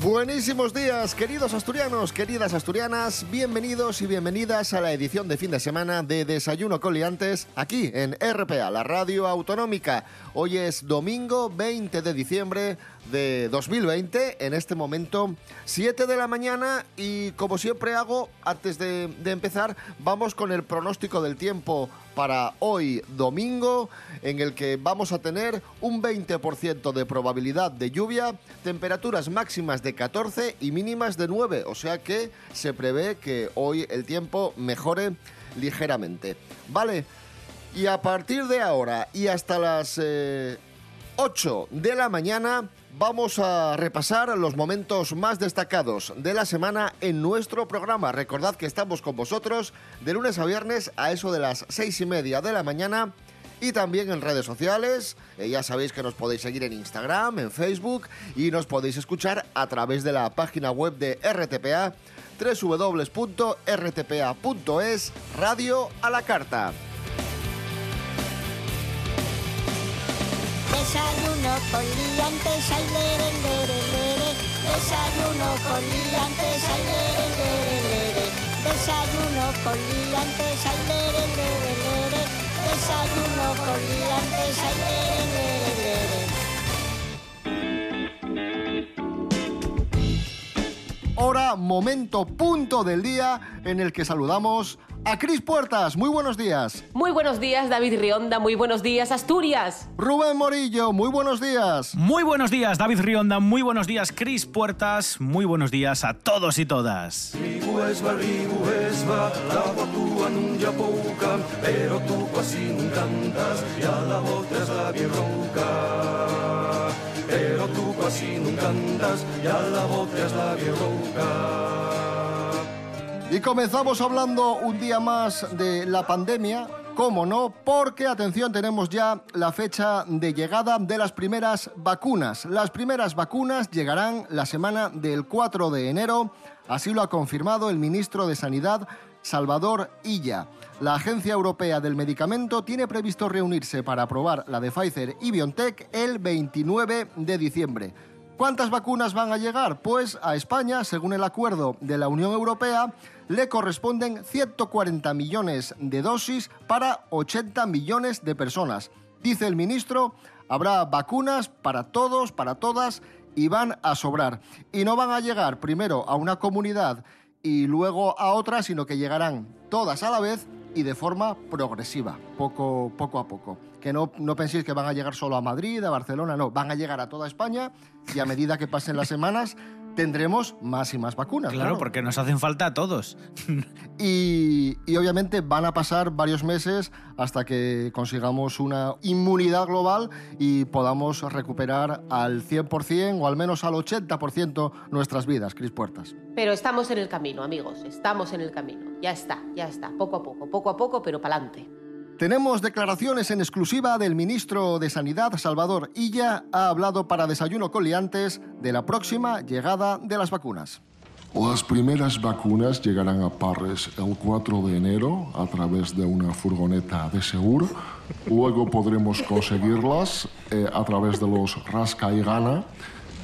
Buenísimos días, queridos asturianos, queridas asturianas, bienvenidos y bienvenidas a la edición de fin de semana de Desayuno Coliantes aquí en RPA, la radio autonómica. Hoy es domingo 20 de diciembre de 2020, en este momento 7 de la mañana y como siempre hago, antes de, empezar, vamos con el pronóstico del tiempo para hoy domingo, en el que vamos a tener un 20% de probabilidad de lluvia, temperaturas máximas de 14 y mínimas de 9, o sea que se prevé que hoy el tiempo mejore ligeramente. Vale, y a partir de ahora y hasta las eh, 8 de la mañana vamos a repasar los momentos más destacados de la semana en nuestro programa. Recordad que estamos con vosotros de lunes a viernes a eso de las 6 y media de la mañana y también en redes sociales. Eh, ya sabéis que nos podéis seguir en Instagram, en Facebook y nos podéis escuchar a través de la página web de RTPA www.rtpa.es Radio a la Carta. Desayuno con liantes, ay, lere, lere, lere. Desayuno con liantes, ay, lere, lere. Desayuno con liantes, ay, lere, lere. Desayuno con liantes, ay, lere, lere, lere. Hora, momento, punto del día en el que saludamos a Cris Puertas. Muy buenos días. Muy buenos días, David Rionda. Muy buenos días, Asturias. Rubén Morillo, muy buenos días. Muy buenos días, David Rionda. Muy buenos días, Cris Puertas. Muy buenos días a todos y todas. Tu quasi volta es la Y comenzamos hablando un día más de la pandemia, cómo no, porque atención, tenemos ya la fecha de llegada de las primeras vacunas. Las primeras vacunas llegarán la semana del 4 de enero, así lo ha confirmado el ministro de Sanidad, Salvador Illa. La Agencia Europea del Medicamento tiene previsto reunirse para aprobar la de Pfizer y BioNTech el 29 de diciembre. ¿Cuántas vacunas van a llegar? Pues a España, según el acuerdo de la Unión Europea, le corresponden 140 millones de dosis para 80 millones de personas. Dice el ministro, habrá vacunas para todos, para todas, y van a sobrar. Y no van a llegar primero a una comunidad y luego a otra, sino que llegarán todas a la vez y de forma progresiva, poco, a poco. Que no, no penséis que van a llegar solo a Madrid, a Barcelona, no, van a llegar a toda España y a medida que pasen las semanas tendremos más y más vacunas. Claro, porque nos hacen falta a todos. Y, y obviamente van a pasar varios meses hasta que consigamos una inmunidad global y podamos recuperar al 100% o al menos al 80% nuestras vidas, Cris Puertas. Pero estamos en el camino, amigos. Estamos en el camino. Ya está, ya está. Poco a poco, poco a poco, pero pa'lante. Tenemos declaraciones en exclusiva del ministro de Sanidad, Salvador Illa, ha hablado para Desayuno Coliantes de la próxima llegada de las vacunas. Las primeras vacunas llegarán a Parres el 4 de enero a través de una furgoneta de seguro. Luego podremos conseguirlas eh, a través de los Rasca y Gana.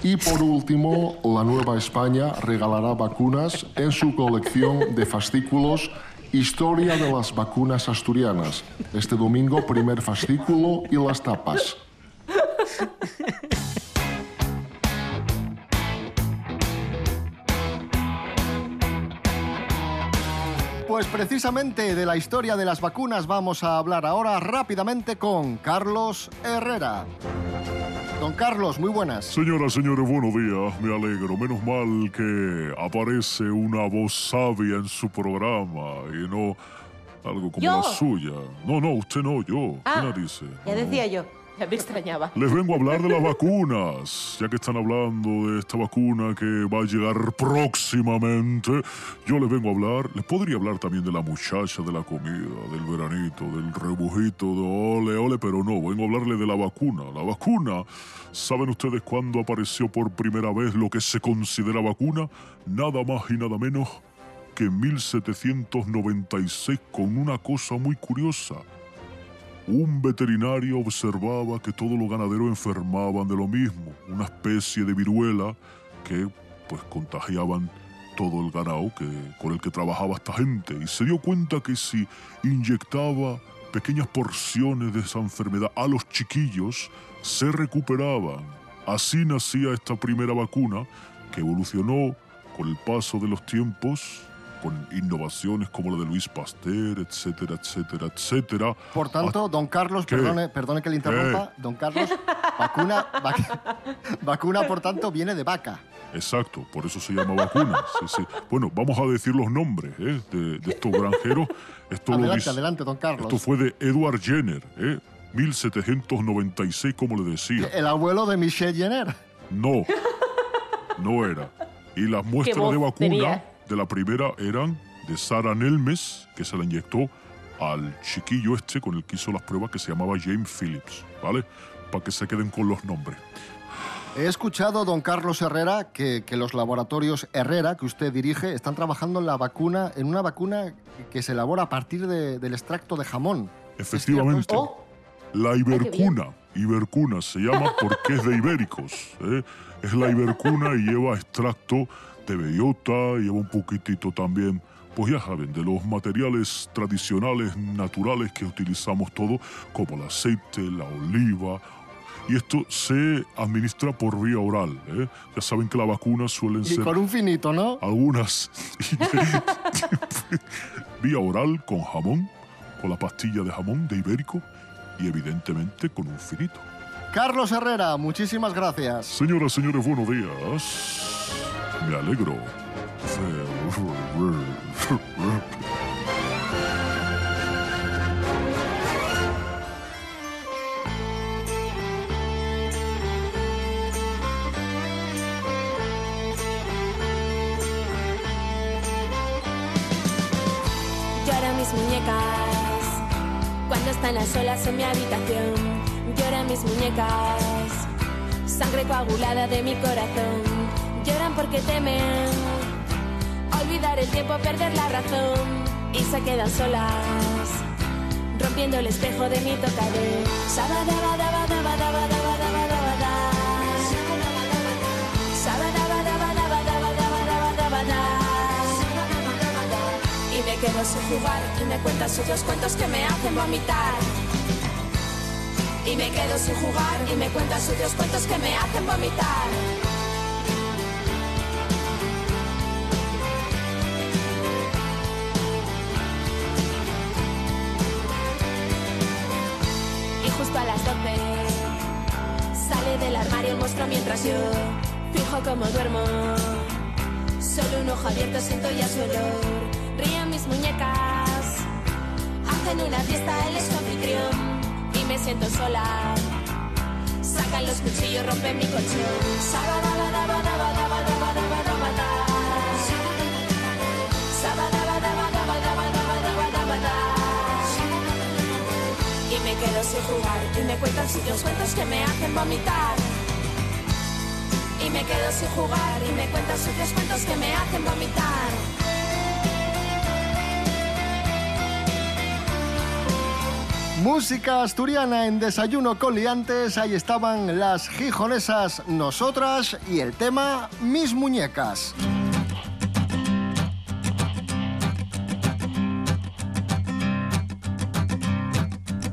Y por último, la Nueva España regalará vacunas en su colección de fascículos Historia de las vacunas asturianas. Este domingo, primer fascículo y las tapas. Pues precisamente de la historia de las vacunas vamos a hablar ahora rápidamente con Carlos Herrera. Don Carlos, muy buenas. Señoras, señores, buenos días. Me alegro. Menos mal que aparece una voz sabia en su programa y no algo como ¿Yo? la suya. No, no, usted no, yo. Ah, ¿Qué narices? Ya No. decía yo. Ya. Les vengo a hablar de las vacunas. Ya que están hablando de esta vacuna que va a llegar próximamente, yo les vengo a hablar. Les podría hablar también de la muchacha de la comida, del veranito, del rebujito, de ole, ole, pero no, vengo a hablarle de la vacuna. La vacuna. ¿Saben ustedes cuándo apareció por primera vez lo que se considera vacuna? Nada más y nada menos que en 1796 con una cosa muy curiosa. Un veterinario observaba que todos los ganaderos enfermaban de lo mismo, una especie de viruela que pues contagiaban todo el ganado que, con el que trabajaba esta gente y se dio cuenta que si inyectaba pequeñas porciones de esa enfermedad a los chiquillos, se recuperaban. Así nacía esta primera vacuna que evolucionó con el paso de los tiempos con innovaciones como la de Luis Pasteur, etcétera, etcétera, etcétera. Por tanto, don Carlos, ¿Qué? perdone, perdone que le interrumpa, don Carlos, vacuna, vac- vacuna, por tanto, viene de vaca. Exacto, por eso se llama vacuna. sí, sí. Bueno, vamos a decir los nombres ¿eh? de, de estos granjeros. Esto, lo Adelante, dice- adelante, don Carlos. esto fue de Edward Jenner, ¿eh? 1796, como le decía. El abuelo de Michelle Jenner. No, no era. Y las muestras de vacuna tenía? De la primera eran de Sara Nelmes, que se la inyectó al chiquillo este con el que hizo las pruebas, que se llamaba James Phillips, ¿vale? Para que se queden con los nombres. He escuchado, don Carlos Herrera, que, que los laboratorios Herrera, que usted dirige, están trabajando en la vacuna, en una vacuna que se elabora a partir de- del extracto de jamón. ¿Es cierto Efectivamente. Oh, La ibercuna. Ibercuna se llama porque es de ibéricos. ¿eh? Es la ibercuna y lleva extracto bellota, lleva un poquitito también, pues ya saben, de los materiales tradicionales, naturales que utilizamos todos, como el aceite, la oliva. Y esto se administra por vía oral. ¿eh? Ya saben que las vacunas suelen Y ser con un finito, ¿no? algunas vía oral con jamón, con la pastilla de jamón de ibérico y evidentemente con un finito. Carlos Herrera, muchísimas gracias. Señoras, señores, buenos días. Me alegro. Lloran mis muñecas cuando están las olas en mi habitación. Lloran mis muñecas, sangre coagulada de mi corazón. Lloran porque temen olvidar el tiempo, perder la razón y se quedan solas, rompiendo el espejo de mi tocador. Y me quedo sin jugar y me cuentas sus cuentos que me hacen vomitar. Y me quedo sin jugar y me cuentas sus cuentos que me hacen vomitar. Mientras yo fijo como duermo. Solo un ojo abierto siento ya su olor. Ríen mis muñecas, hacen una fiesta, él es anfitrión y me siento sola. Sacan los cuchillos, rompen mi colchón. Y me quedo sin jugar y me cuentan sitios cuentos que me hacen vomitar. Y me quedo sin jugar y me cuentan sucios cuentos que me hacen vomitar. Música asturiana en Desayuno con Liantes. Ahí estaban las gijonesas Nosotras y el tema Mis Muñecas.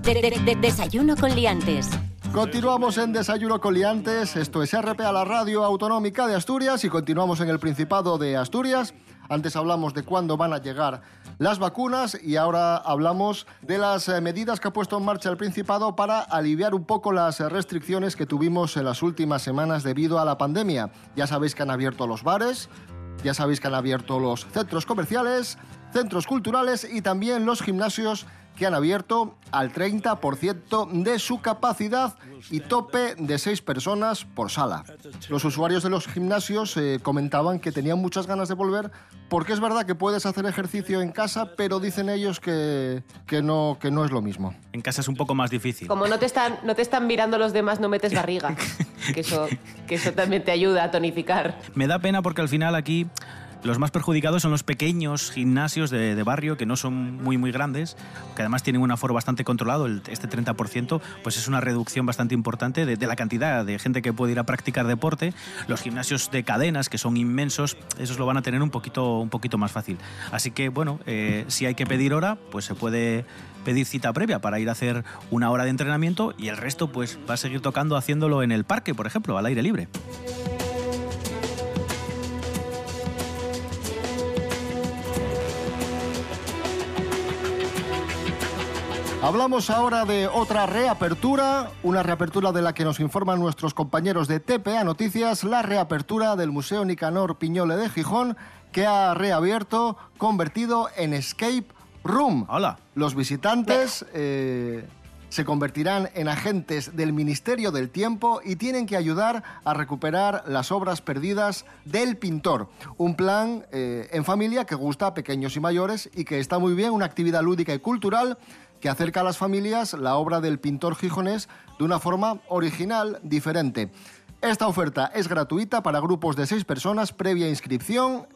De- de- de- desayuno con liantes. Continuamos en Desayuno con Liantes. Esto es RPA, la radio autonómica de Asturias, y continuamos en el Principado de Asturias. Antes hablamos de cuándo van a llegar las vacunas y ahora hablamos de las eh, medidas que ha puesto en marcha el Principado para aliviar un poco las restricciones que tuvimos en las últimas semanas debido a la pandemia. Ya sabéis que han abierto los bares, ya sabéis que han abierto los centros comerciales, centros culturales y también los gimnasios que han abierto al 30% de su capacidad y tope de 6 personas por sala. Los usuarios de los gimnasios eh, comentaban que tenían muchas ganas de volver porque es verdad que puedes hacer ejercicio en casa, pero dicen ellos que, que, no, que no es lo mismo. En casa es un poco más difícil. Como no te están, no te están mirando los demás, no metes barriga. que, eso, que eso también te ayuda a tonificar. Me da pena porque al final aquí los más perjudicados son los pequeños gimnasios de, de, barrio que no son muy muy grandes, que además tienen un aforo bastante controlado, el, este 30%, pues es una reducción bastante importante de, de, la cantidad de gente que puede ir a practicar deporte. Los gimnasios de cadenas, que son inmensos, esos lo van a tener un poquito, un poquito más fácil. Así que bueno, eh, si hay que pedir hora, pues se puede pedir cita previa para ir a hacer una hora de entrenamiento y el resto pues va a seguir tocando haciéndolo en el parque, por ejemplo, al aire libre. Hablamos ahora de otra reapertura, una reapertura de la que nos informan nuestros compañeros de TPA Noticias, la reapertura del Museo Nicanor Piñole de Gijón, que ha reabierto, convertido en Escape Room. Hola. Los visitantes eh, se convertirán en agentes del Ministerio del Tiempo y tienen que ayudar a recuperar las obras perdidas del pintor. Un plan eh, en familia que gusta a pequeños y mayores y que está muy bien, una actividad lúdica y cultural que acerca a las familias la obra del pintor gijonés de una forma original, diferente. Esta oferta es gratuita para grupos de seis personas previa inscripción.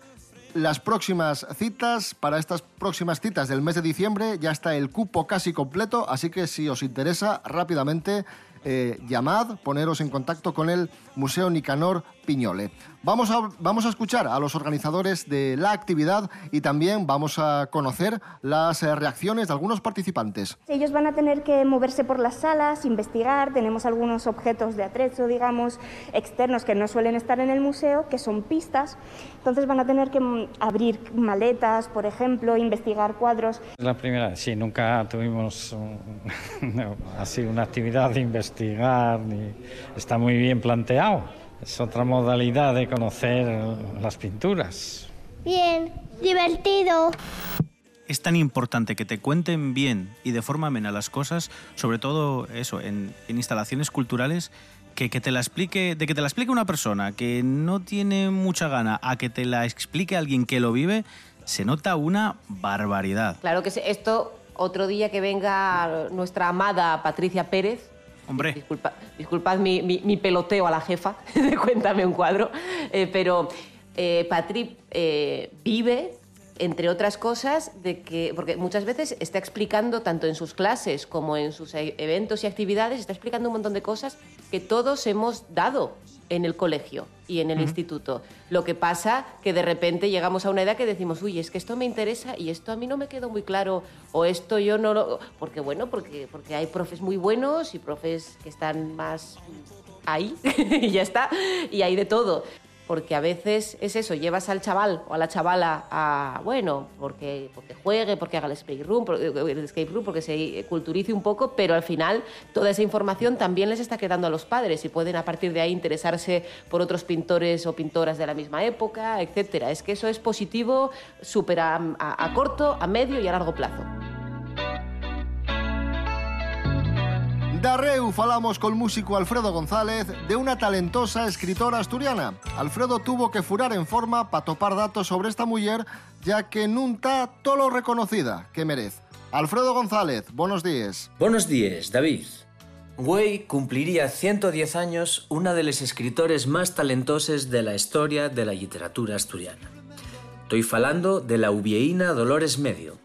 Las próximas citas, para estas próximas citas del mes de diciembre, ya está el cupo casi completo, así que si os interesa, rápidamente eh, llamad, poneros en contacto con el Museo Nicanor Piñole. Vamos a, vamos a escuchar a los organizadores de la actividad y también vamos a conocer las eh, reacciones de algunos participantes. Ellos van a tener que moverse por las salas, investigar, tenemos algunos objetos de atrecho, digamos, externos que no suelen estar en el museo, que son pistas, entonces van a tener que mm, abrir maletas, por ejemplo, investigar cuadros. La primera, sí, nunca tuvimos un, no, así una actividad de investigar, ni, está muy bien planteado. Es otra modalidad de conocer las pinturas. Bien, divertido. Es tan importante que te cuenten bien y de forma amena las cosas, sobre todo eso, en, en instalaciones culturales, que, que, te la explique, de que te la explique una persona que no tiene mucha gana a que te la explique alguien que lo vive, se nota una barbaridad. Claro que esto, otro día que venga nuestra amada Patricia Pérez, Hombre. Disculpa, disculpad mi, peloteo a la jefa de Cuéntame un cuadro, eh, pero eh, eh, vive, entre otras cosas, de que, porque muchas veces está explicando, tanto en sus clases como en sus e, eventos y actividades, está explicando un montón de cosas que todos hemos dado en el colegio y en el uh -huh. instituto. Lo que pasa que de repente llegamos a una edad que decimos, uy, es que esto me interesa y esto a mí no me quedó muy claro, o esto yo no lo... Porque bueno, porque, porque hay profes muy buenos y profes que están más ahí y ya está, y hay de todo porque a veces es eso, llevas al chaval o a la chavala a, bueno, porque, porque juegue, porque haga el escape room, el escape room, porque se culturice un poco, pero al final toda esa información también les está quedando a los padres y pueden a partir de ahí interesarse por otros pintores o pintoras de la misma época, etcétera. Es que eso es positivo súper a, a, a corto, a medio y a largo plazo. Darreu falamos col músico Alfredo González de unha talentosa escritora asturiana. Alfredo tuvo que furar en forma para topar datos sobre esta muller, ya que está todo reconocida que merece. Alfredo González, buenos días. Buenos días, David. Güey cumpliría 110 años una de los escritores más talentosos de la historia de la literatura asturiana. Estoy falando de la ubieína Dolores Medio,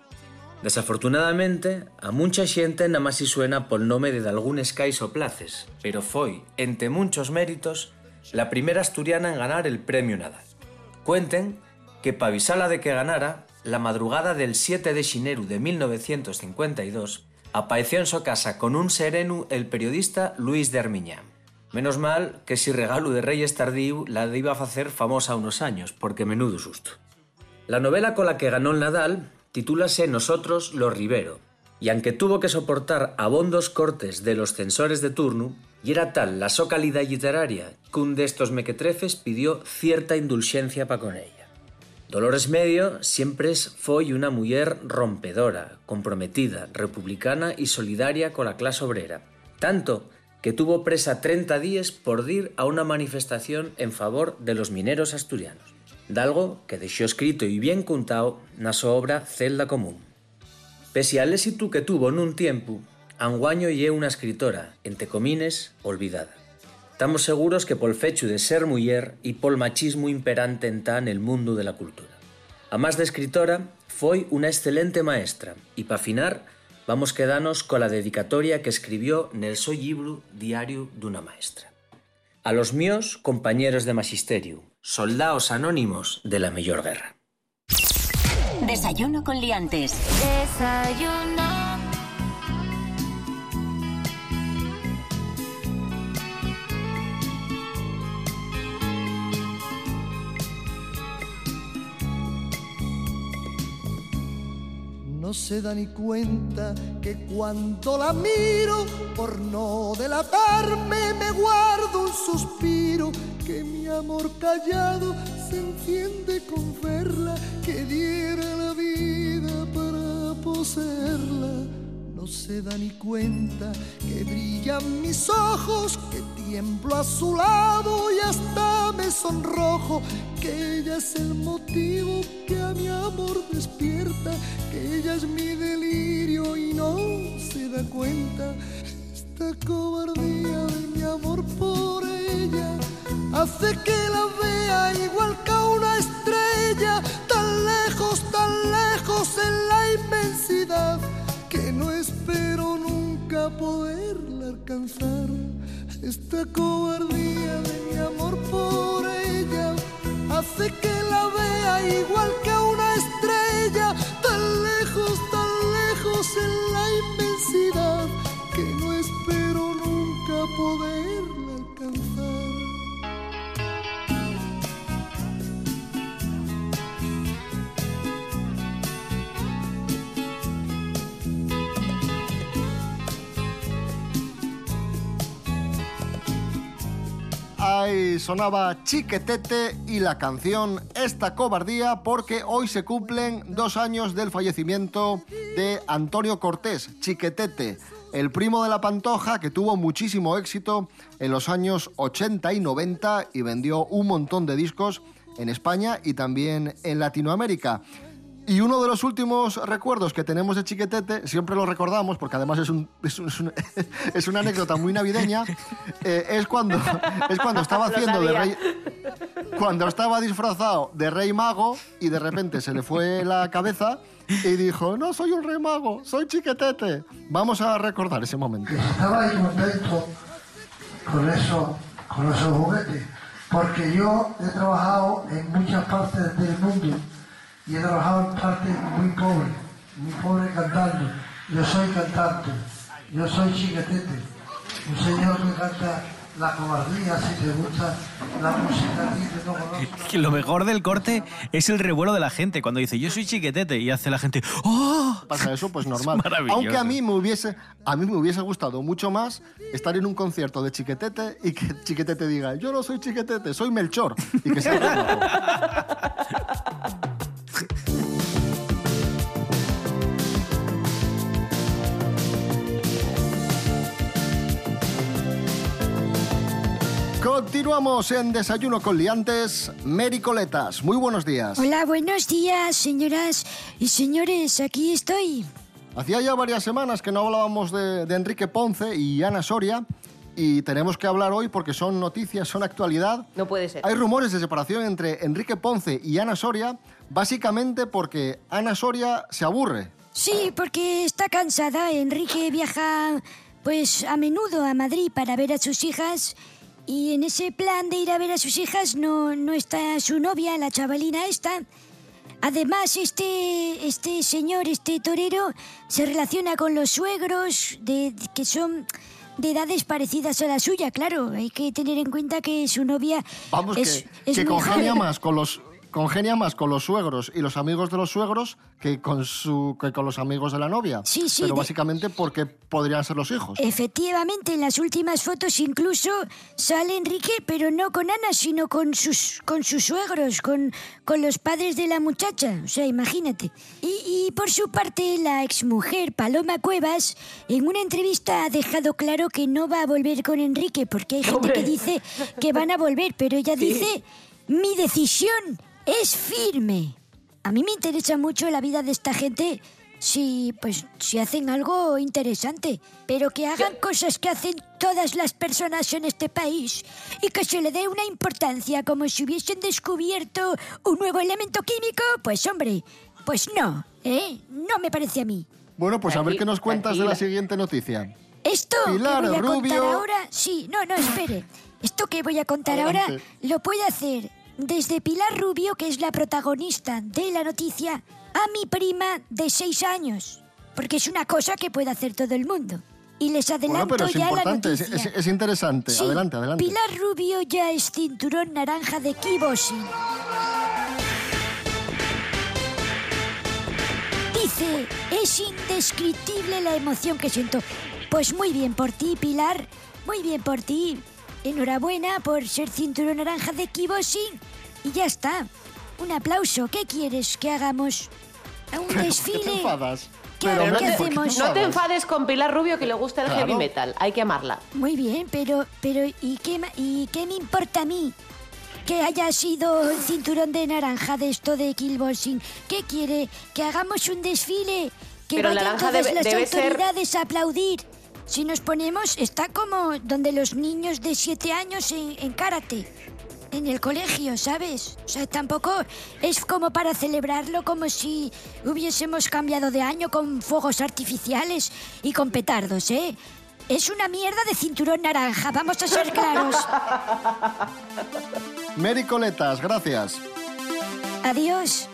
Desafortunadamente, a mucha xente nada máis si suena pol nome de dalgúnes cais o places, pero foi, entre muchos méritos, la primera asturiana en ganar el premio Nadal. Cuenten que pa avisala de que ganara, la madrugada del 7 de xineru de 1952, apareció en su casa con un sereno el periodista Luis de Armiñán. Menos mal que si regalo de Reyes Tardíu la iba a facer famosa unos años, porque menudo susto. La novela con la que ganó el Nadal titúlase Nosotros los Rivero, y aunque tuvo que soportar abondos cortes de los censores de turno, y era tal la so calidad literaria que un de estos mequetrefes pidió cierta indulgencia para con ella. Dolores Medio siempre foi unha muller rompedora, comprometida, republicana e solidaria cola clase obrera. Tanto que tuvo presa 30 días por dir a unha manifestación en favor de los mineros asturianos. Dalgo que deixou escrito e bien contado na súa obra Celda Común. Pese al éxito que tuvo nun tiempo, Anguaño é unha escritora, entre comines, olvidada. Estamos seguros que pol fecho de ser muller e pol machismo imperante en tan el mundo de la cultura. A máis de escritora, foi unha excelente maestra e pa afinar, vamos quedanos cola dedicatoria que escribió nel so libro Diario dunha maestra. A los míos compañeros de magisterio, soldados anónimos de la mellor guerra. Desayuno con liantes. Desayuno. No se da ni cuenta que cuando la miro, por no delatarme, me guardo un suspiro, que mi amor callado se enciende con verla, que diera la vida para poseerla. No se da ni cuenta que brillan mis ojos, que tiemblo a su lado y hasta me sonrojo, que ella es el motivo que a mi amor despierta, que ella es mi delirio y no se da cuenta. Esta cobardía de mi amor por ella hace que la vea igual que a una estrella, tan lejos, tan lejos en la inmensidad no espero nunca poderla alcanzar. Esta cobardía de mi amor por ella hace que la vea igual que una estrella, tan lejos, tan lejos en la inmensidad sonaba Chiquetete y la canción Esta cobardía porque hoy se cumplen dos años del fallecimiento de Antonio Cortés, Chiquetete, el primo de la Pantoja que tuvo muchísimo éxito en los años 80 y 90 y vendió un montón de discos en España y también en Latinoamérica. Y uno de los últimos recuerdos que tenemos de Chiquetete, siempre lo recordamos, porque además es, un- es, un- es un- es una anécdota muy navideña, eh, es, cuando, es cuando estaba haciendo de rey, cuando estaba disfrazado de rey mago y de repente se le fue la cabeza y dijo, no soy un rey mago, soy chiquetete. Vamos a recordar ese momento. estaba ahí contento con eso, con esos juguetes, porque yo he trabajado en muchas partes del mundo y he trabajado en partes muy pobres, muy pobres cantando. Yo soy cantante, yo soy chiquetete, un señor que canta la cobardía, si te gusta la música que no conoces. Que lo mejor del corte es el revuelo de la gente cuando dice yo soy chiquetete y hace la gente ¡Oh! Pasa eso, pues normal. maravilloso. Aunque a mí me hubiese, a mí me hubiese gustado mucho más estar en un concierto de Chiquetete y que Chiquetete diga, yo no soy Chiquetete, soy Melchor. Y que sea Continuamos en Desayuno con Liantes. Mary Coletas, muy buenos días. Hola, buenos días, señoras y señores. Aquí estoy. Hacía ya varias semanas que no hablábamos de, de Enrique Ponce y Ana Soria y tenemos que hablar hoy porque son noticias, son actualidad. No puede ser. Hay rumores de separación entre Enrique Ponce y Ana Soria, básicamente porque Ana Soria se aburre. Sí, porque está cansada. Enrique viaja, pues, a menudo a Madrid para ver a sus hijas. Y en ese plan de ir a ver a sus hijas no, no está su novia, la chavalina esta. Además, este, este señor, este torero, se relaciona con los suegros de, que son de edades parecidas a la suya, claro. Hay que tener en cuenta que su novia Vamos, es, que, es que muy congenia más con los, congenia más con los suegros y los amigos de los suegros que con, su, que con los amigos de la novia. Sí, sí, Pero de- básicamente porque podrían ser los hijos. Efectivamente, en las últimas fotos incluso sale Enrique, pero no con Ana, sino con sus, con sus suegros, con, con los padres de la muchacha. O sea, imagínate. Y, y por su parte, la exmujer Paloma Cuevas, en una entrevista ha dejado claro que no va a volver con Enrique, porque hay gente que dice que van a volver, pero ella dice, mi decisión es firme. A mí me interesa mucho la vida de esta gente si, pues, si hacen algo interesante, pero que hagan cosas que hacen todas las personas en este país y que se le dé una importancia como si hubiesen descubierto un nuevo elemento químico, pues hombre, pues no, ¿eh? No me parece a mí. Bueno, pues a ver qué nos cuentas de la siguiente noticia. Esto Pilar que voy a Rubio. contar ahora, sí, no, no, espere. Esto que voy a contar ahora lo puede hacer desde Pilar Rubio, que es la protagonista de la noticia, a mi prima de seis años, porque es una cosa que puede hacer todo el mundo. Y les Bueno, adelanto pero es ya la es, noticia. es- es interesante. Sí, adelante, adelante. Pilar Rubio ya es cinturón naranja de kickboxing. Dice, es indescriptible la emoción que siento. Pues muy bien por ti, Pilar. Muy bien por ti. Enhorabuena por ser cinturón naranja de kickboxing. Y ya está. Un aplauso. ¿Qué quieres que hagamos? ¿A un ¿Qué te desfile? enfadas? ¿Qué, Pero, qué Mary, ¿por qué hacemos? te No te enfades con Pilar Rubio que le gusta el Claro. heavy metal. Hay que amarla. Muy bien, pero, pero ¿y qué, ma- ¿y qué me importa a mí? Que haya sido el cinturón de naranja de esto de kickboxing. ¿Qué quiere? ¿Que hagamos un desfile? Que Pero vayan todas debe- las debe ser- autoridades a aplaudir. Si nos ponemos, está como donde los niños de siete años en, en karate. En el colegio, ¿sabes? O sea, tampoco es como para celebrarlo como si hubiésemos cambiado de año con fuegos artificiales y con petardos, ¿eh? Es una mierda de cinturón naranja, vamos a ser claros. Mary Coletas, gracias. Adiós.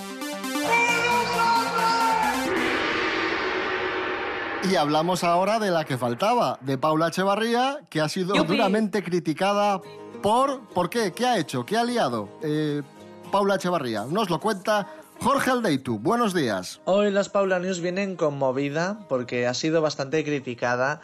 Y hablamos ahora de la que faltaba, de Paula Echevarría, que ha sido ¡Yupi! duramente criticada por... ¿Por qué? ¿Qué ha hecho? ¿Qué ha liado? Eh, Paula Echevarría, nos lo cuenta Jorge Aldeitu. Buenos días. Hoy las Paula News vienen conmovida porque ha sido bastante criticada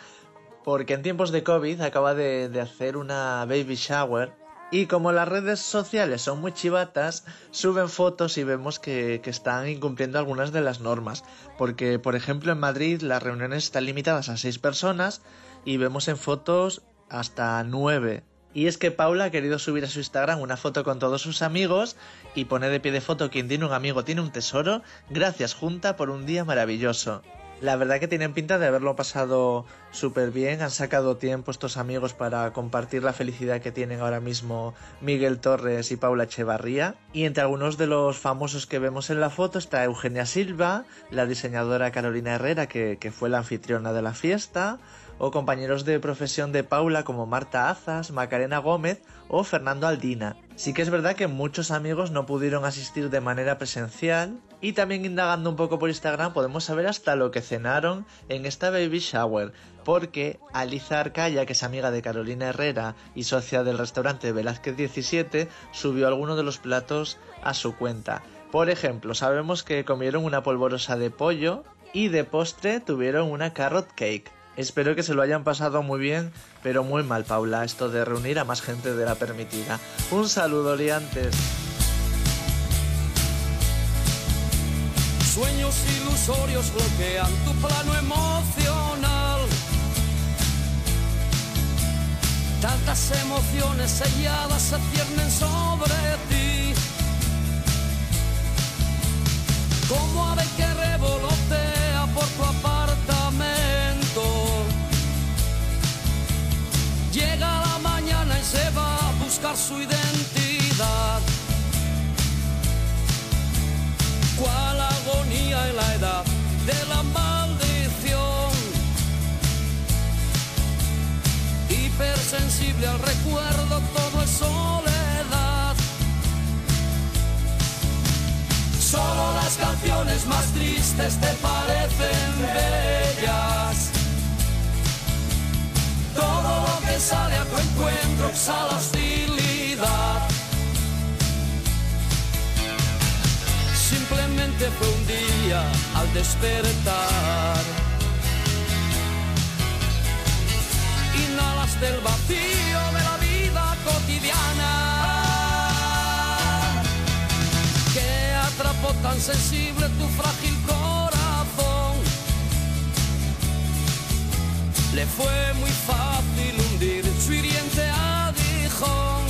porque en tiempos de COVID acaba de, de hacer una baby shower y como las redes sociales son muy chivatas, suben fotos y vemos que, están incumpliendo algunas de las normas. Porque, por ejemplo, en Madrid las reuniones están limitadas a seis personas y vemos en fotos hasta nueve. Y es que Paula ha querido subir a su Instagram una foto con todos sus amigos y pone de pie de foto quien tiene un amigo tiene un tesoro. Gracias Junta por un día maravilloso. La verdad que tienen pinta de haberlo pasado súper bien, han sacado tiempo estos amigos para compartir la felicidad que tienen ahora mismo Miguel Torres y Paula Echevarría. Y entre algunos de los famosos que vemos en la foto está Eugenia Silva, la diseñadora Carolina Herrera que, que fue la anfitriona de la fiesta, o compañeros de profesión de Paula como Marta Azas, Macarena Gómez o Fernando Aldina. Sí que es verdad que muchos amigos no pudieron asistir de manera presencial y también indagando un poco por Instagram podemos saber hasta lo que cenaron en esta baby shower, porque Aliza Arcaya, que es amiga de Carolina Herrera y socia del restaurante Velázquez 17, subió algunos de los platos a su cuenta. Por ejemplo, sabemos que comieron una polvorosa de pollo y de postre tuvieron una carrot cake. Espero que se lo hayan pasado muy bien, pero muy mal, Paula, esto de reunir a más gente de la permitida. Un saludo, liantes. Sueños ilusorios bloquean tu plano emocional. Tantas emociones selladas se ciernen sobre ti. Como ave que revolotea por tu Llega la mañana y se va a buscar su identidad. cual agonía en la edad de la maldición. Hipersensible al recuerdo, todo es soledad. Solo las canciones más tristes te parecen bellas. Todo sale a tu encuentro exhala hostilidad. que fue un día al despertar. Inhalas del vacío de la vida cotidiana que atrapó tan sensible tu frágil corazón. Le fue muy fácil su hiriente aguijón.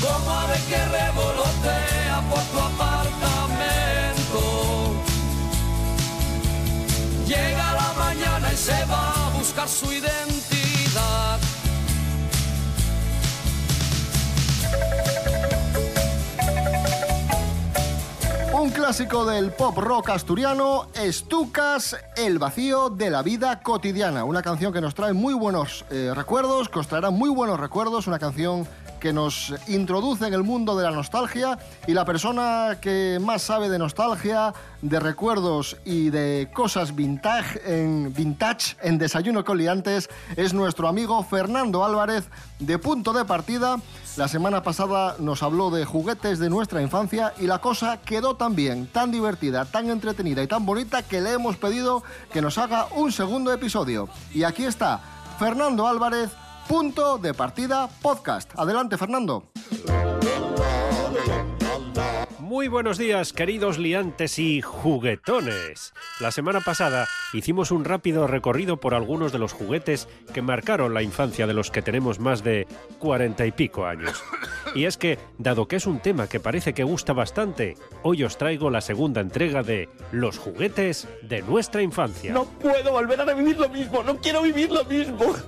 Como ave que revolotea por tu apartamento. Llega la mañana y se va a buscar su identidad. Un clásico del pop rock asturiano, Estucas, El vacío de la vida cotidiana. Una canción que nos trae muy buenos eh, recuerdos, que os traerá muy buenos recuerdos. Una canción que nos introduce en el mundo de la nostalgia y la persona que más sabe de nostalgia, de recuerdos y de cosas vintage en, vintage en Desayuno Coliantes es nuestro amigo Fernando Álvarez de Punto de Partida. La semana pasada nos habló de juguetes de nuestra infancia y la cosa quedó tan bien, tan divertida, tan entretenida y tan bonita que le hemos pedido que nos haga un segundo episodio. Y aquí está, Fernando Álvarez, Punto de Partida Podcast. Adelante, Fernando. Muy buenos días, queridos liantes y juguetones. La semana pasada hicimos un rápido recorrido por algunos de los juguetes que marcaron la infancia de los que tenemos más de cuarenta y pico años. Y es que, dado que es un tema que parece que gusta bastante, hoy os traigo la segunda entrega de Los juguetes de nuestra infancia. No puedo volver a revivir lo mismo, no quiero vivir lo mismo.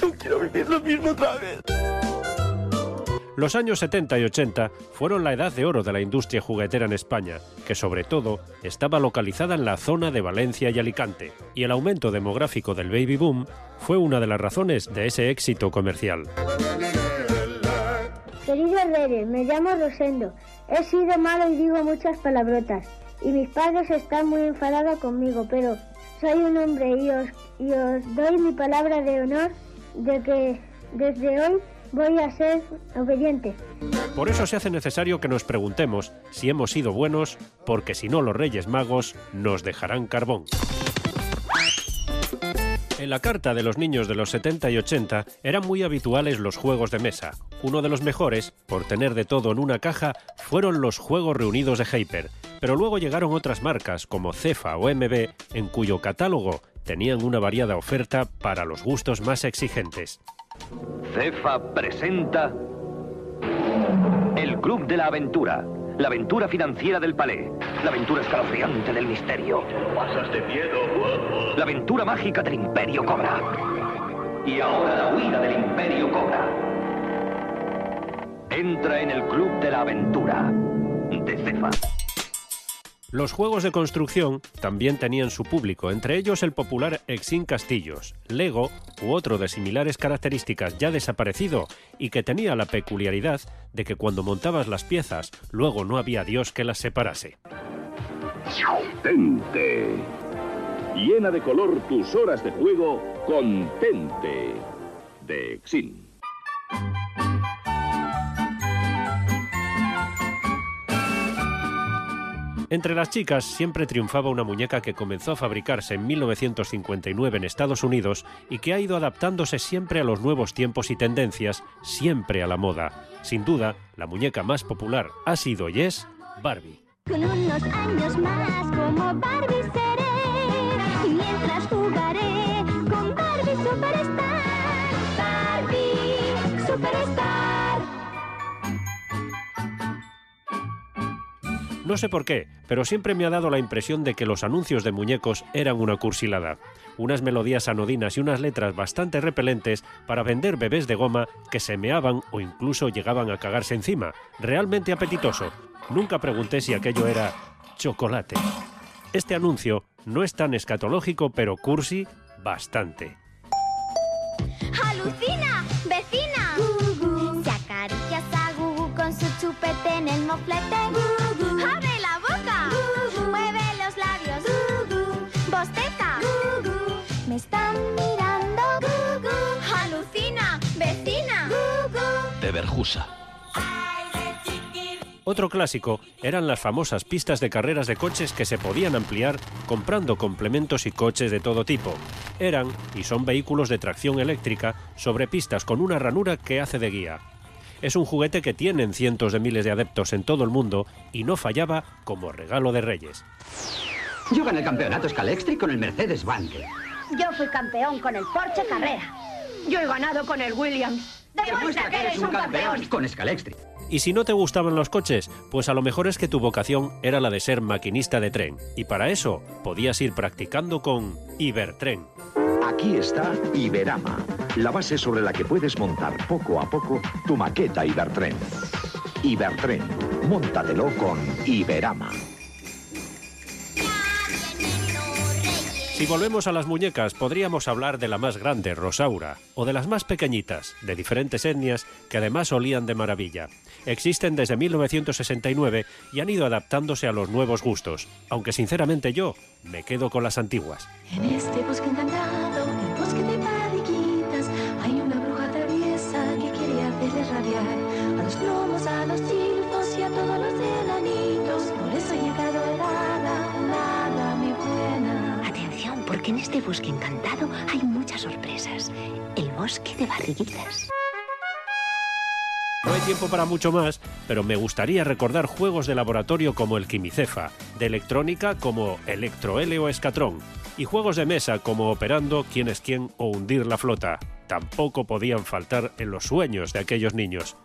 No quiero vivir lo mismo otra vez. Los años 70 y 80 fueron la edad de oro de la industria juguetera en España, que sobre todo estaba localizada en la zona de Valencia y Alicante, y el aumento demográfico del baby boom fue una de las razones de ese éxito comercial. Queridos Reyes, me llamo Rosendo. He sido malo y digo muchas palabrotas. Y mis padres están muy enfadados conmigo, pero soy un hombre y os, y os doy mi palabra de honor de que desde hoy voy a ser obediente. Por eso se hace necesario que nos preguntemos si hemos sido buenos, porque si no los Reyes Magos nos dejarán carbón. En la carta de los niños de los 70 y 80 eran muy habituales los juegos de mesa. Uno de los mejores, por tener de todo en una caja, fueron los Juegos Reunidos de Hyper. Pero luego llegaron otras marcas como Cefa o MB, en cuyo catálogo tenían una variada oferta para los gustos más exigentes. Cefa presenta El Club de la Aventura. La aventura financiera del palé. La aventura escalofriante del misterio. Pasas de miedo. La aventura mágica del Imperio Cobra. Y ahora la huida del Imperio Cobra. Entra en el Club de la Aventura de Cefa. Los juegos de construcción también tenían su público, entre ellos el popular Exin Castillos, Lego u otro de similares características ya desaparecido y que tenía la peculiaridad de que cuando montabas las piezas luego no había Dios que las separase. Tente. Llena de color tus horas de juego con Tente de Exin. Entre las chicas siempre triunfaba una muñeca que comenzó a fabricarse en 1959 en Estados Unidos y que ha ido adaptándose siempre a los nuevos tiempos y tendencias, siempre a la moda. Sin duda, la muñeca más popular ha sido y es Barbie. No sé por qué, pero siempre me ha dado la impresión de que los anuncios de muñecos eran una cursilada. Unas melodías anodinas y unas letras bastante repelentes para vender bebés de goma que se meaban o incluso llegaban a cagarse encima. Realmente apetitoso. Nunca pregunté si aquello era chocolate. Este anuncio no es tan escatológico, pero cursi bastante. ¡Alucina! ¡Vecina! Se acaricias a Gugu con su chupete en el moflete. ¡Abre están mirando! ¡Alucina! ¡Vecina! De Berjusa. Otro clásico eran las famosas pistas de carreras de coches que se podían ampliar comprando complementos y coches de todo tipo. Eran y son vehículos de tracción eléctrica sobre pistas con una ranura que hace de guía. Es un juguete que tienen cientos de miles de adeptos en todo el mundo y no fallaba como regalo de Reyes. Yo gané el campeonato Scalextric con el Mercedes Banque. Yo fui campeón con el Porsche Carrera. Yo he ganado con el Williams. Demuestra que eres un campeón. Con Scalextric. Y si no te gustaban los coches, pues a lo mejor es que tu vocación era la de ser maquinista de tren. Y para eso podías ir practicando con Ibertren. Aquí está Iberama, la base sobre la que puedes montar poco a poco tu maqueta Ibertren. Ibertren, móntatelo con Iberama. Si volvemos a las muñecas, podríamos hablar de la más grande, Rosaura, o de las más pequeñitas, de diferentes etnias, que además olían de maravilla. Existen desde 1969 y han ido adaptándose a los nuevos gustos, aunque sinceramente yo me quedo con las antiguas. Este en este bosque encantado hay muchas sorpresas. El bosque de barriguitas. No hay tiempo para mucho más, pero me gustaría recordar juegos de laboratorio como el Quimicefa, de electrónica como Electro L o Escatrón, y juegos de mesa como Operando, Quién es quién o Hundir la flota. Tampoco podían faltar en los sueños de aquellos niños.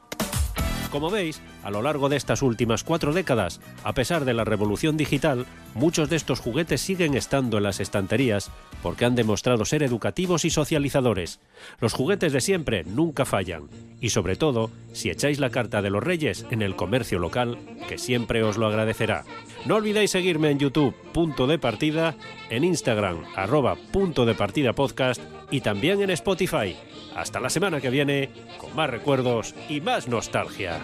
Como veis, a lo largo de estas últimas cuatro décadas, a pesar de la revolución digital, muchos de estos juguetes siguen estando en las estanterías porque han demostrado ser educativos y socializadores. Los juguetes de siempre nunca fallan. Y sobre todo, si echáis la carta de los reyes en el comercio local, que siempre os lo agradecerá. No olvidéis seguirme en YouTube, punto de partida, en Instagram, arroba punto podcast y también en Spotify. Hasta la semana que viene, con más recuerdos y más nostalgia.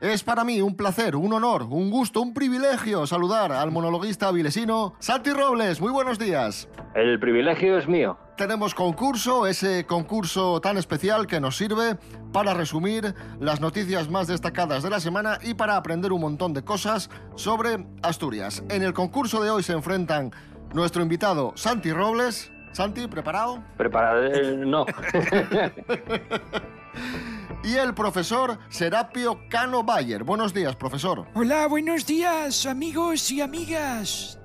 Es para mí un placer, un honor, un gusto, un privilegio saludar al monologuista vilesino Santi Robles. Muy buenos días. El privilegio es mío. Tenemos concurso, ese concurso tan especial que nos sirve para resumir las noticias más destacadas de la semana y para aprender un montón de cosas sobre Asturias. En el concurso de hoy se enfrentan nuestro invitado Santi Robles. Santi, ¿preparado? Preparado, eh, no. Y el profesor Serapio Cano Bayer. Buenos días, profesor. Hola, buenos días, amigos y amigas.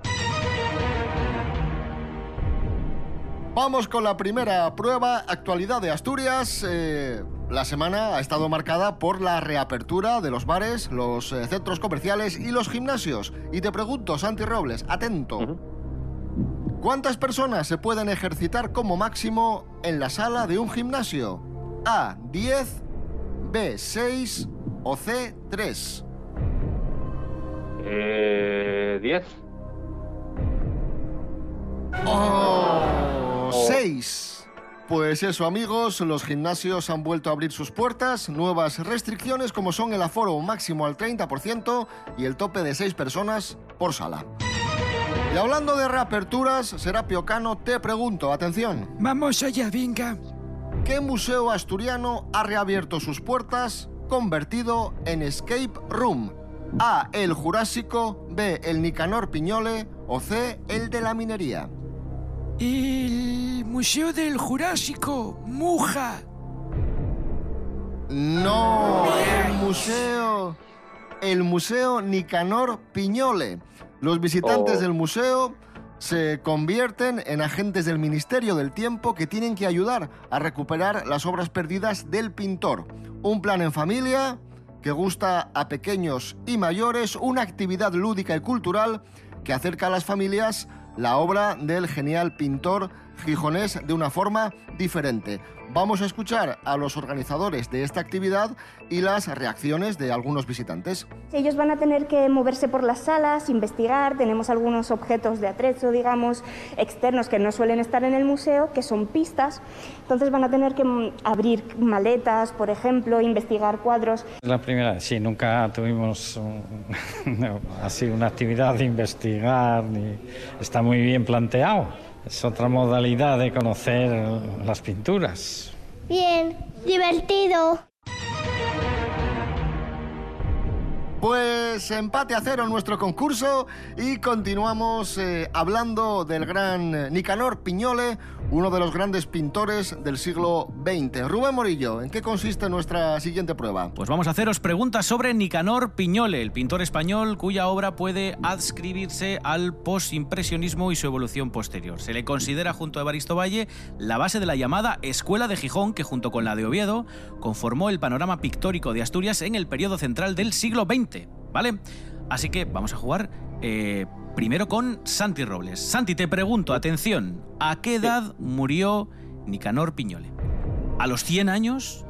Vamos con la primera prueba, actualidad de Asturias. Eh, la semana ha estado marcada por la reapertura de los bares, los eh, centros comerciales y los gimnasios. Y te pregunto, Santi Robles, atento. ¿Cuántas personas se pueden ejercitar como máximo en la sala de un gimnasio? A, 10, B, 6 o C, 3. Eh, 10. ¡Oh! 6. Pues eso, amigos, los gimnasios han vuelto a abrir sus puertas. Nuevas restricciones como son el aforo máximo al 30% y el tope de 6 personas por sala. Y hablando de reaperturas, Serapio Cano, te pregunto, atención. Vamos allá, venga. ¿Qué museo asturiano ha reabierto sus puertas convertido en escape room? A. El Jurásico, B. El Nicanor Piñole o C. El de la Minería. El Museo del Jurásico, Muja. No, el museo. El Museo Nicanor Piñole. Los visitantes Oh. del museo se convierten en agentes del Ministerio del Tiempo que tienen que ayudar a recuperar las obras perdidas del pintor. Un plan en familia que gusta a pequeños y mayores, una actividad lúdica y cultural que acerca a las familias la obra del genial pintor gijonés de una forma diferente. Vamos a escuchar a los organizadores de esta actividad y las reacciones de algunos visitantes. Ellos van a tener que moverse por las salas, investigar. Tenemos algunos objetos de atrezo, digamos, externos que no suelen estar en el museo, que son pistas. Entonces van a tener que mm, abrir maletas, por ejemplo, investigar cuadros. La primera, sí, nunca tuvimos un- así una actividad de investigar, ni está muy bien planteado. Es otra modalidad de conocer las pinturas. Bien, divertido. Pues empate a cero nuestro concurso y continuamos eh, hablando del gran Nicanor Piñole, uno de los grandes pintores del siglo XX. Rubén Morillo, ¿en qué consiste nuestra siguiente prueba? Pues vamos a haceros preguntas sobre Nicanor Piñole, el pintor español cuya obra puede adscribirse al postimpresionismo y su evolución posterior. Se le considera junto a Evaristo Valle la base de la llamada Escuela de Gijón, que junto con la de Oviedo conformó el panorama pictórico de Asturias en el periodo central del siglo XX. ¿Vale? Así que vamos a jugar eh, primero con Santi Robles. Santi, te pregunto, atención, ¿a qué edad murió Nicanor Piñole? ¿A los 100 años?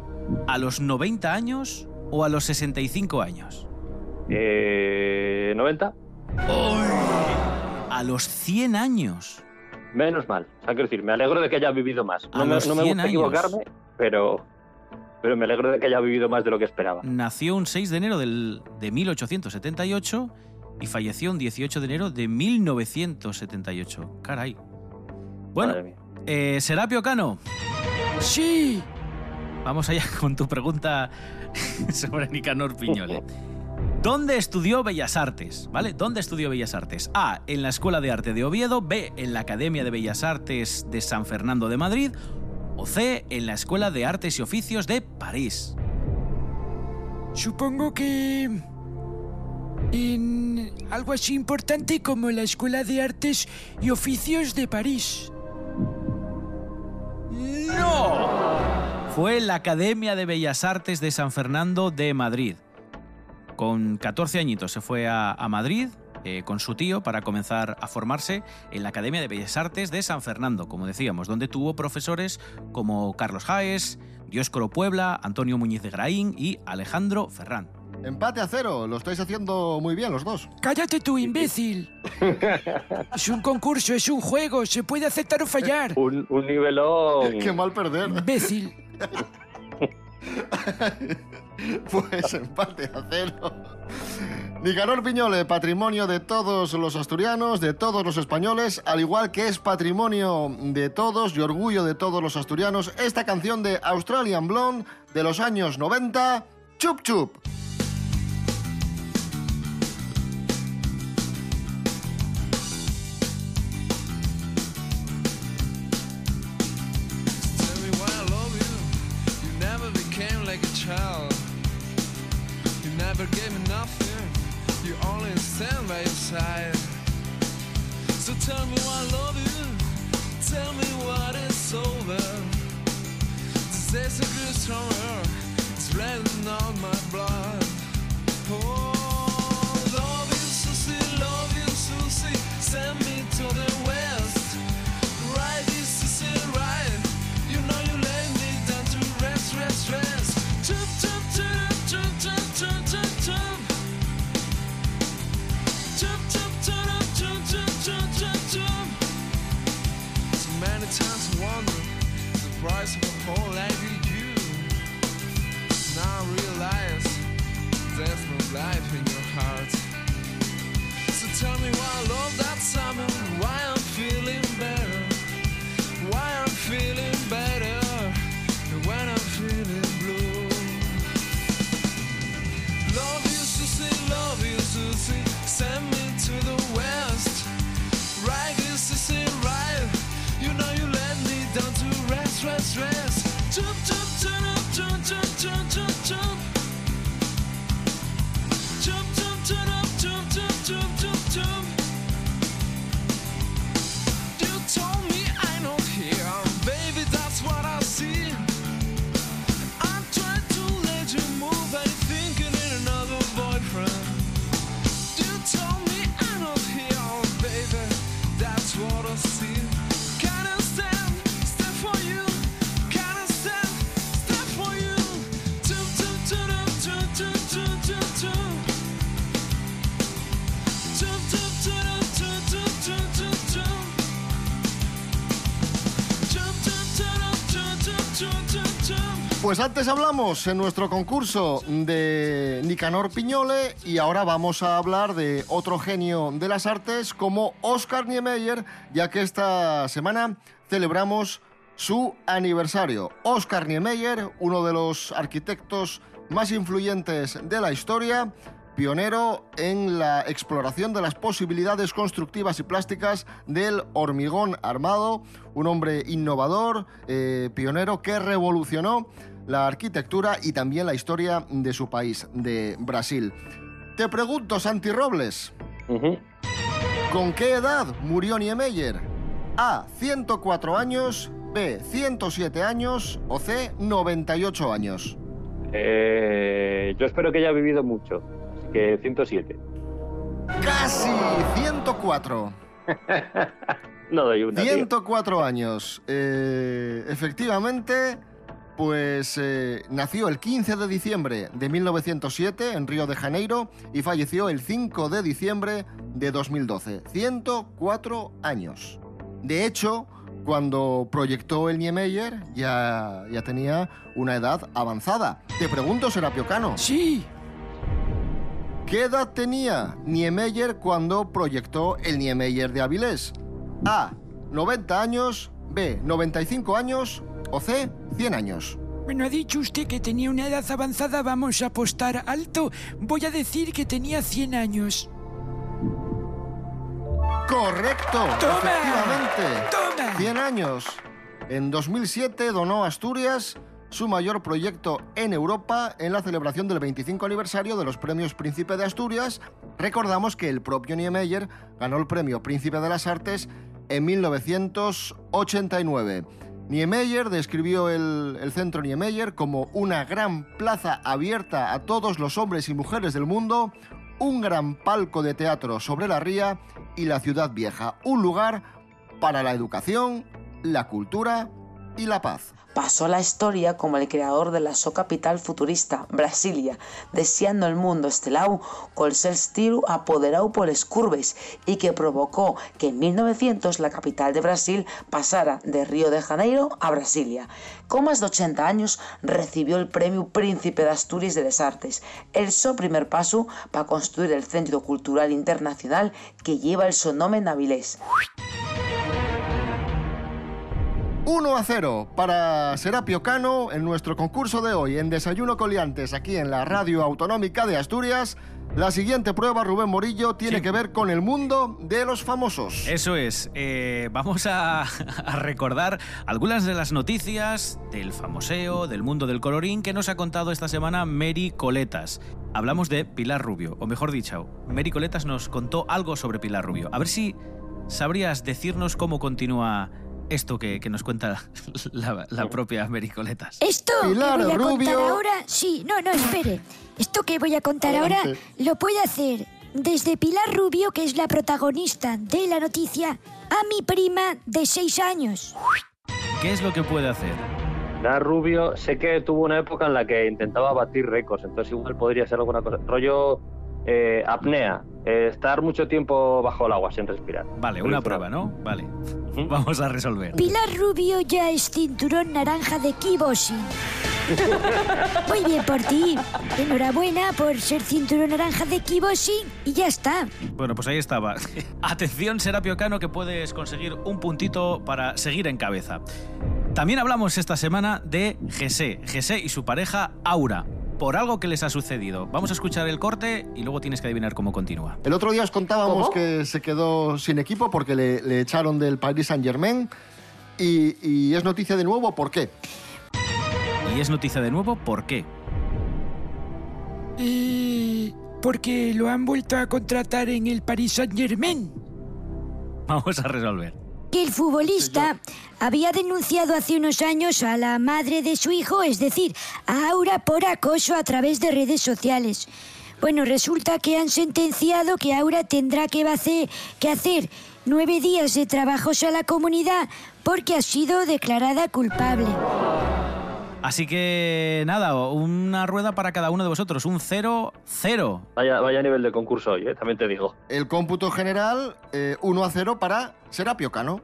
¿A los 90 años? ¿O a los 65 años? Eh, 90. A los 100 años. Menos mal. O sea, quiero decir, me alegro de que haya vivido más. A No me, no me 100 gusta años. equivocarme, pero, pero me alegro de que haya vivido más de lo que esperaba. Nació un 6 de enero del- de 1878 y falleció un 18 de enero de 1978. Caray. Bueno, eh, Serapio Cano. Sí. Vamos allá con tu pregunta sobre Nicanor Piñole. ¿Dónde estudió Bellas Artes? ¿Vale? ¿Dónde estudió Bellas Artes? A. En la Escuela de Arte de Oviedo. B. En la Academia de Bellas Artes de San Fernando de Madrid. O C. En la Escuela de Artes y Oficios de París. Supongo que en algo así importante como la Escuela de Artes y Oficios de París. ¡No! Fue la Academia de Bellas Artes de San Fernando de Madrid. Con 14 añitos se fue a, a Madrid eh, con su tío para comenzar a formarse en la Academia de Bellas Artes de San Fernando, como decíamos, donde tuvo profesores como Carlos Jaes, Dioscoro Puebla, Antonio Muñiz de Graín y Alejandro Ferrán. Empate a cero, lo estáis haciendo muy bien los dos. Cállate tú, imbécil. Es un concurso, es un juego, se puede aceptar o fallar. Un, un nivelón. Qué mal perder. Imbécil. Pues empate a cero. Nicanor Piñole, patrimonio de todos los asturianos, de todos los españoles, al igual que es patrimonio de todos y orgullo de todos los asturianos, esta canción de Australian Blonde de los años 90, Chup Chup. Never gave only stand by your side. So tell me why I love you. Tell me what is over. This is a stronger. It's running on my Pues antes hablamos en nuestro concurso de Nicanor Piñole y ahora vamos a hablar de otro genio de las artes como Oscar Niemeyer, ya que esta semana celebramos su aniversario. Oscar Niemeyer, uno de los arquitectos más influyentes de la historia, pionero en la exploración de las posibilidades constructivas y plásticas del hormigón armado, un hombre innovador, eh, pionero que revolucionó la arquitectura y también la historia de su país, de Brasil. Te pregunto, Santi Robles, ¿con qué edad murió Niemeyer? A, 104 años, B, 107 años o C, 98 años. Eh, yo espero que haya vivido mucho. Así que 107. Casi 104. No doy una. tío. 104 años. Eh, efectivamente, pues eh, nació el 15 de diciembre de 1907 en Río de Janeiro y falleció el 5 de diciembre de 2012. 104 años. De hecho, cuando proyectó el Niemeyer ya, ya tenía una edad avanzada. Te pregunto, Serapio Cano. Sí. ¿Qué edad tenía Niemeyer cuando proyectó el Niemeyer de Avilés? A. 90 años. B. 95 años. O C. 100 años. Bueno, ha dicho usted que tenía una edad avanzada, vamos a apostar alto. Voy a decir que tenía 100 años. Correcto. Toma. Efectivamente. Toma. 100 años. En 2007 donó Asturias su mayor proyecto en Europa en la celebración del 25 aniversario de los premios Príncipe de Asturias. Recordamos que el propio Niemeyer ganó el premio Príncipe de las Artes en 1989. Niemeyer describió el, el centro Niemeyer como una gran plaza abierta a todos los hombres y mujeres del mundo, un gran palco de teatro sobre la ría y la ciudad vieja, un lugar para la educación, la cultura y la paz. Pasó la historia como el creador de la so capital futurista, Brasilia, deseando el mundo estelau col seu estilo apoderado por les curves y que provocó que en 1900 la capital de Brasil pasara de Río de Janeiro a Brasilia. Con más de 80 años recibió el premio Príncipe de Asturias de las Artes, el so primer paso para construir el Centro Cultural Internacional que lleva el en Avilés. 1 a 0 para Serapio Cano en nuestro concurso de hoy en Desayuno Coliantes aquí en la Radio Autonómica de Asturias. La siguiente prueba, Rubén Morillo, tiene Sí. que ver con el mundo de los famosos. Eso es. eh, vamos a, a recordar algunas de las noticias del famoseo, del mundo del colorín que nos ha contado esta semana Mary Coletas. Hablamos de Pilar Rubio, o mejor dicho, Mary Coletas nos contó algo sobre Pilar Rubio. A ver si sabrías decirnos cómo continúa esto que, que nos cuenta la, la propia Mary Coletas. Esto Pilar que voy a Rubio. contar ahora, sí, no, no, espere. Esto que voy a contar ahora Adelante. lo puede hacer desde Pilar Rubio, que es la protagonista de la noticia, a mi prima de seis años. ¿Qué es lo que puede hacer? Pilar Rubio, sé que tuvo una época en la que intentaba batir récords, entonces igual podría ser alguna cosa. Rollo eh, apnea, eh, estar mucho tiempo bajo el agua sin respirar. Vale, una prueba, ¿no? Vale. Vamos a resolver. Pilar Rubio ya es cinturón naranja de kickboxing. Muy bien por ti. Enhorabuena por ser cinturón naranja de kickboxing y ya está. Bueno, pues ahí estaba. Atención, Serapio Cano, que puedes conseguir un puntito para seguir en cabeza. También hablamos esta semana de José, José y su pareja Aura, por algo que les ha sucedido. Vamos a escuchar el corte y luego tienes que adivinar cómo continúa. El otro día os contábamos ¿Cómo? que se quedó sin equipo porque le, le echaron del Paris Saint Germain y, y es noticia de nuevo, ¿por qué? Y es noticia de nuevo, ¿por qué? Eh, porque lo han vuelto a contratar en el Paris Saint Germain. Vamos a resolver. Que el futbolista había denunciado hace unos años a la madre de su hijo, es decir, a Aura por acoso a través de redes sociales. Bueno, resulta que han sentenciado que Aura tendrá que hacer, que hacer nueve días de trabajos a la comunidad porque ha sido declarada culpable. Así que nada, una rueda para cada uno de vosotros, un 0-0. Vaya, vaya nivel de concurso hoy, eh, también te digo. El cómputo general, eh, 1 a 0 para Serapio Cano.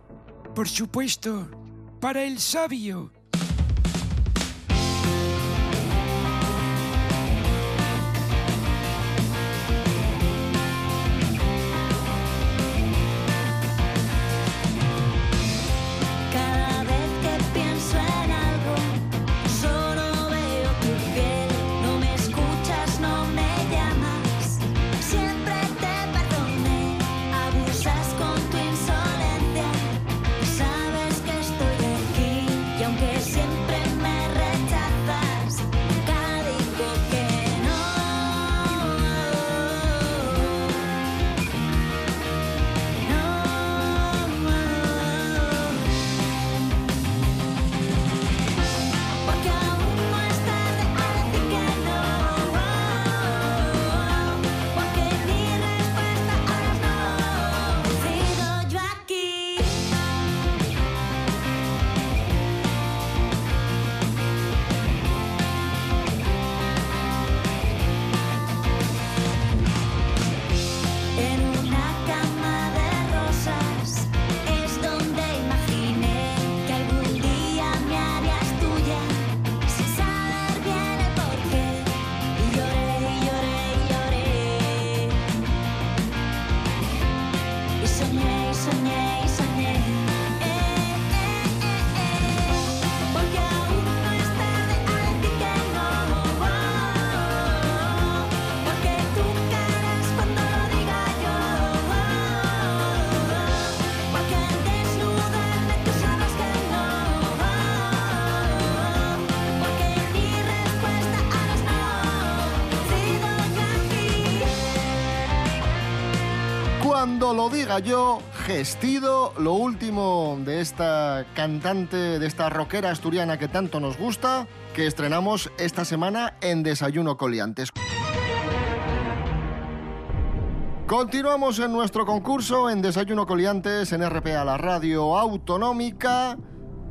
Por supuesto, para el sabio. Lo diga yo, gestido, lo último de esta cantante, de esta rockera asturiana que tanto nos gusta, que estrenamos esta semana en Desayuno Coliantes. Continuamos en nuestro concurso en Desayuno Coliantes en RPA, la radio autonómica.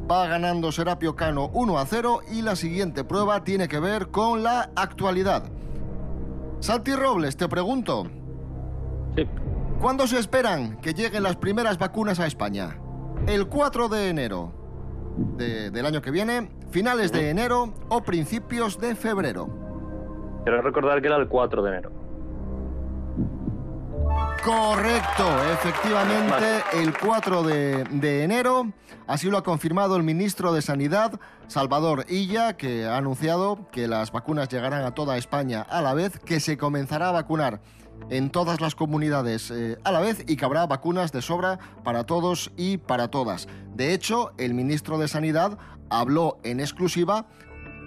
Va ganando Serapio Cano 1 a 0 y la siguiente prueba tiene que ver con la actualidad. Santi Robles, te pregunto. ¿Cuándo se esperan que lleguen las primeras vacunas a España? ¿El 4 de enero de- del año que viene, finales de enero o principios de febrero? Quiero recordar que era el 4 de enero. Correcto, efectivamente, el 4 de, de enero. Así lo ha confirmado el ministro de Sanidad, Salvador Illa, que ha anunciado que las vacunas llegarán a toda España a la vez, que se comenzará a vacunar en todas las comunidades eh, a la vez y que habrá vacunas de sobra para todos y para todas. De hecho, el ministro de Sanidad habló en exclusiva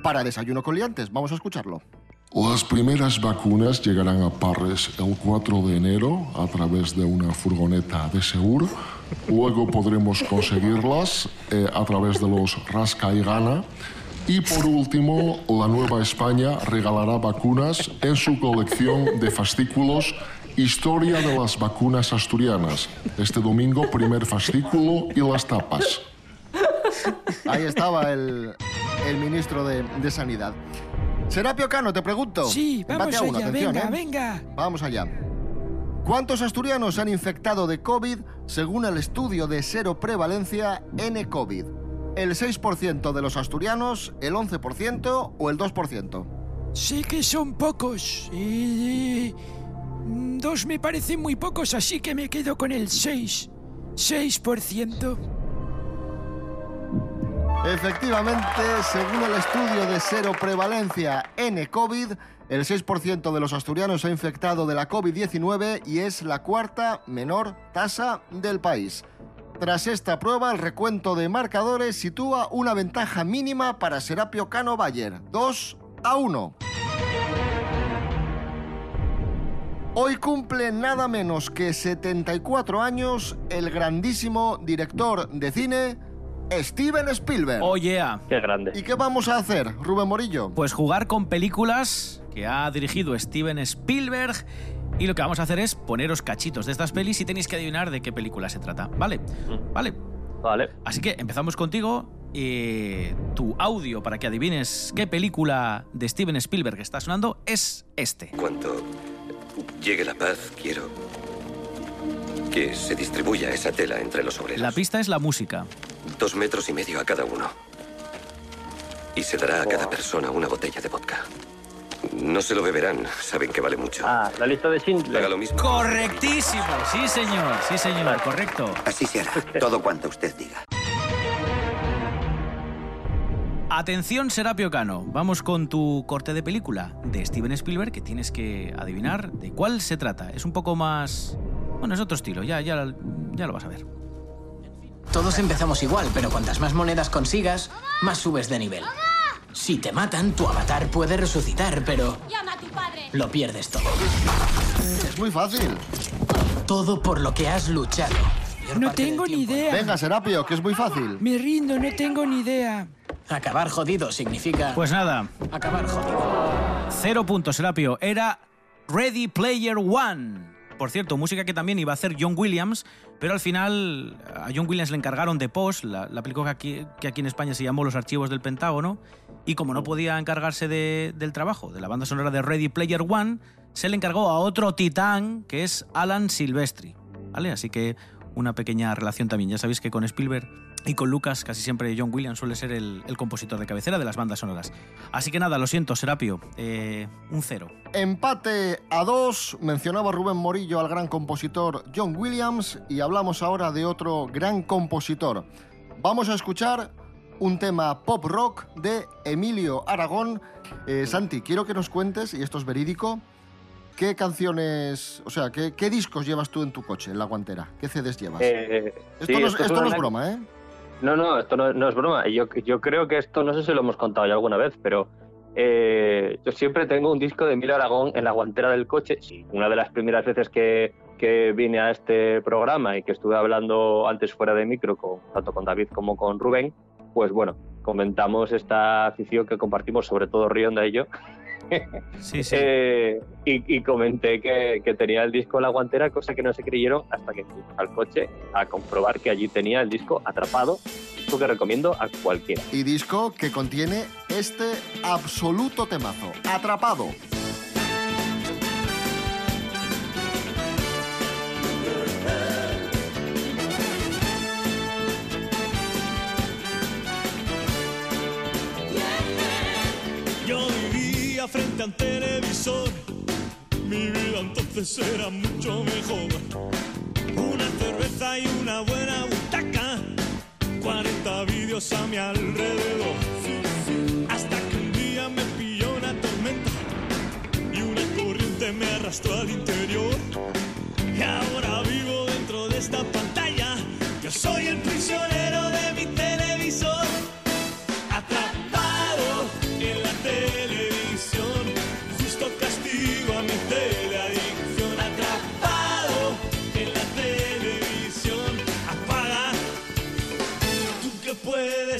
para Desayuno Coliantes. Vamos a escucharlo. Las primeras vacunas llegarán a Parres el 4 de enero a través de una furgoneta de Seur. Luego podremos conseguirlas eh, a través de los Rasca y Gana. Y por último, la Nueva España regalará vacunas en su colección de fascículos Historia de las vacunas asturianas. Este domingo, primer fascículo y las tapas. Ahí estaba el, el ministro de, de Sanidad. Serapio Cano, te pregunto. Sí, vamos Empate a uno, allá, atención, venga, ¿eh? venga. Vamos allá. ¿Cuántos asturianos se han infectado de COVID según el estudio de cero prevalencia N-COVID? ¿El 6% de los asturianos, el 11% o el 2%? Sé que son pocos. mm, dos me parecen muy pocos, así que me quedo con el 6. 6%. Efectivamente, según el estudio de cero prevalencia N-COVID, el 6% de los asturianos se ha infectado de la COVID-19 y es la cuarta menor tasa del país. Tras esta prueba, el recuento de marcadores sitúa una ventaja mínima para Serapio Cano Bayer, 2 a 1. Hoy cumple nada menos que 74 años el grandísimo director de cine Steven Spielberg. Oh yeah. Qué grande. ¿Y qué vamos a hacer, Rubén Morillo? Pues jugar con películas que ha dirigido Steven Spielberg. Y lo que vamos a hacer es poneros cachitos de estas pelis y tenéis que adivinar de qué película se trata. ¿Vale? Vale. Vale. Así que empezamos contigo. Eh, tu audio para que adivines qué película de Steven Spielberg está sonando es este. Cuando llegue la paz, quiero que se distribuya esa tela entre los obreros. La pista es la música. Dos metros y medio a cada uno. Y se dará a cada persona una botella de vodka. No se lo beberán, saben que vale mucho. Ah, la lista de Schindler. Haga lo mismo. Correctísimo. Sí, señor. Sí, señor. Correcto. Así será. Todo cuanto usted diga. Atención, Serapio Cano. Vamos con tu corte de película de Steven Spielberg que tienes que adivinar de cuál se trata. Es un poco más... Bueno, es otro estilo. Ya, ya, ya lo vas a ver. Todos empezamos igual, pero cuantas más monedas consigas, más subes de nivel. Si te matan, tu avatar puede resucitar, pero Llama a tu padre. lo pierdes todo. Es muy fácil. Todo por lo que has luchado. No tengo ni idea. Venga, Serapio, que es muy fácil. Me rindo, no tengo ni idea. Acabar jodido significa... Pues nada. Acabar jodido. Cero puntos, Serapio. Era Ready Player One. Por cierto, música que también iba a hacer John Williams, pero al final a John Williams le encargaron de Post, la, la película que aquí, en España se llamó Los Archivos del Pentágono, y como no podía encargarse de- del trabajo de la banda sonora de Ready Player One, se le encargó a otro titán que es Alan Silvestri. ¿Vale? Así que una pequeña relación también. Ya sabéis que con Spielberg y con Lucas casi siempre John Williams suele ser el, compositor de cabecera de las bandas sonoras. Así que nada, lo siento, Serapio. eh, un cero. Empate a dos. Mencionaba Rubén Morillo al gran compositor John Williams y hablamos ahora de otro gran compositor. Vamos a escuchar un tema pop rock de Emilio Aragón. Eh, Santi, quiero que nos cuentes, y esto es verídico, qué canciones, o sea, qué, qué discos llevas tú en tu coche, en la guantera. ¿Qué CDs llevas? Eh, esto sí, no, es, esto es esto no es broma, ¿eh? No, no, esto no, no es broma. Yo, yo creo que esto, no sé si lo hemos contado ya alguna vez, pero eh, yo siempre tengo un disco de Emilio Aragón en la guantera del coche. Sí, una de las primeras veces que, que vine a este programa y que estuve hablando antes fuera de micro, con, tanto con David como con Rubén, pues bueno, comentamos esta afición que compartimos, sobre todo Rionda y yo. Sí, sí. Eh, y, y comenté que, que tenía el disco en la guantera, cosa que no se creyeron hasta que fuimos al coche a comprobar que allí tenía el disco atrapado, disco que recomiendo a cualquiera. Y disco que contiene este absoluto temazo, Atrapado. Frente al televisor, mi vida entonces era mucho mejor. Una cerveza y una buena butaca, 40 vídeos a mi alrededor. Hasta que un día me pilló una tormenta y una corriente me arrastró al interior. Y ahora vivo dentro de esta pantalla, yo soy el prisionero de mi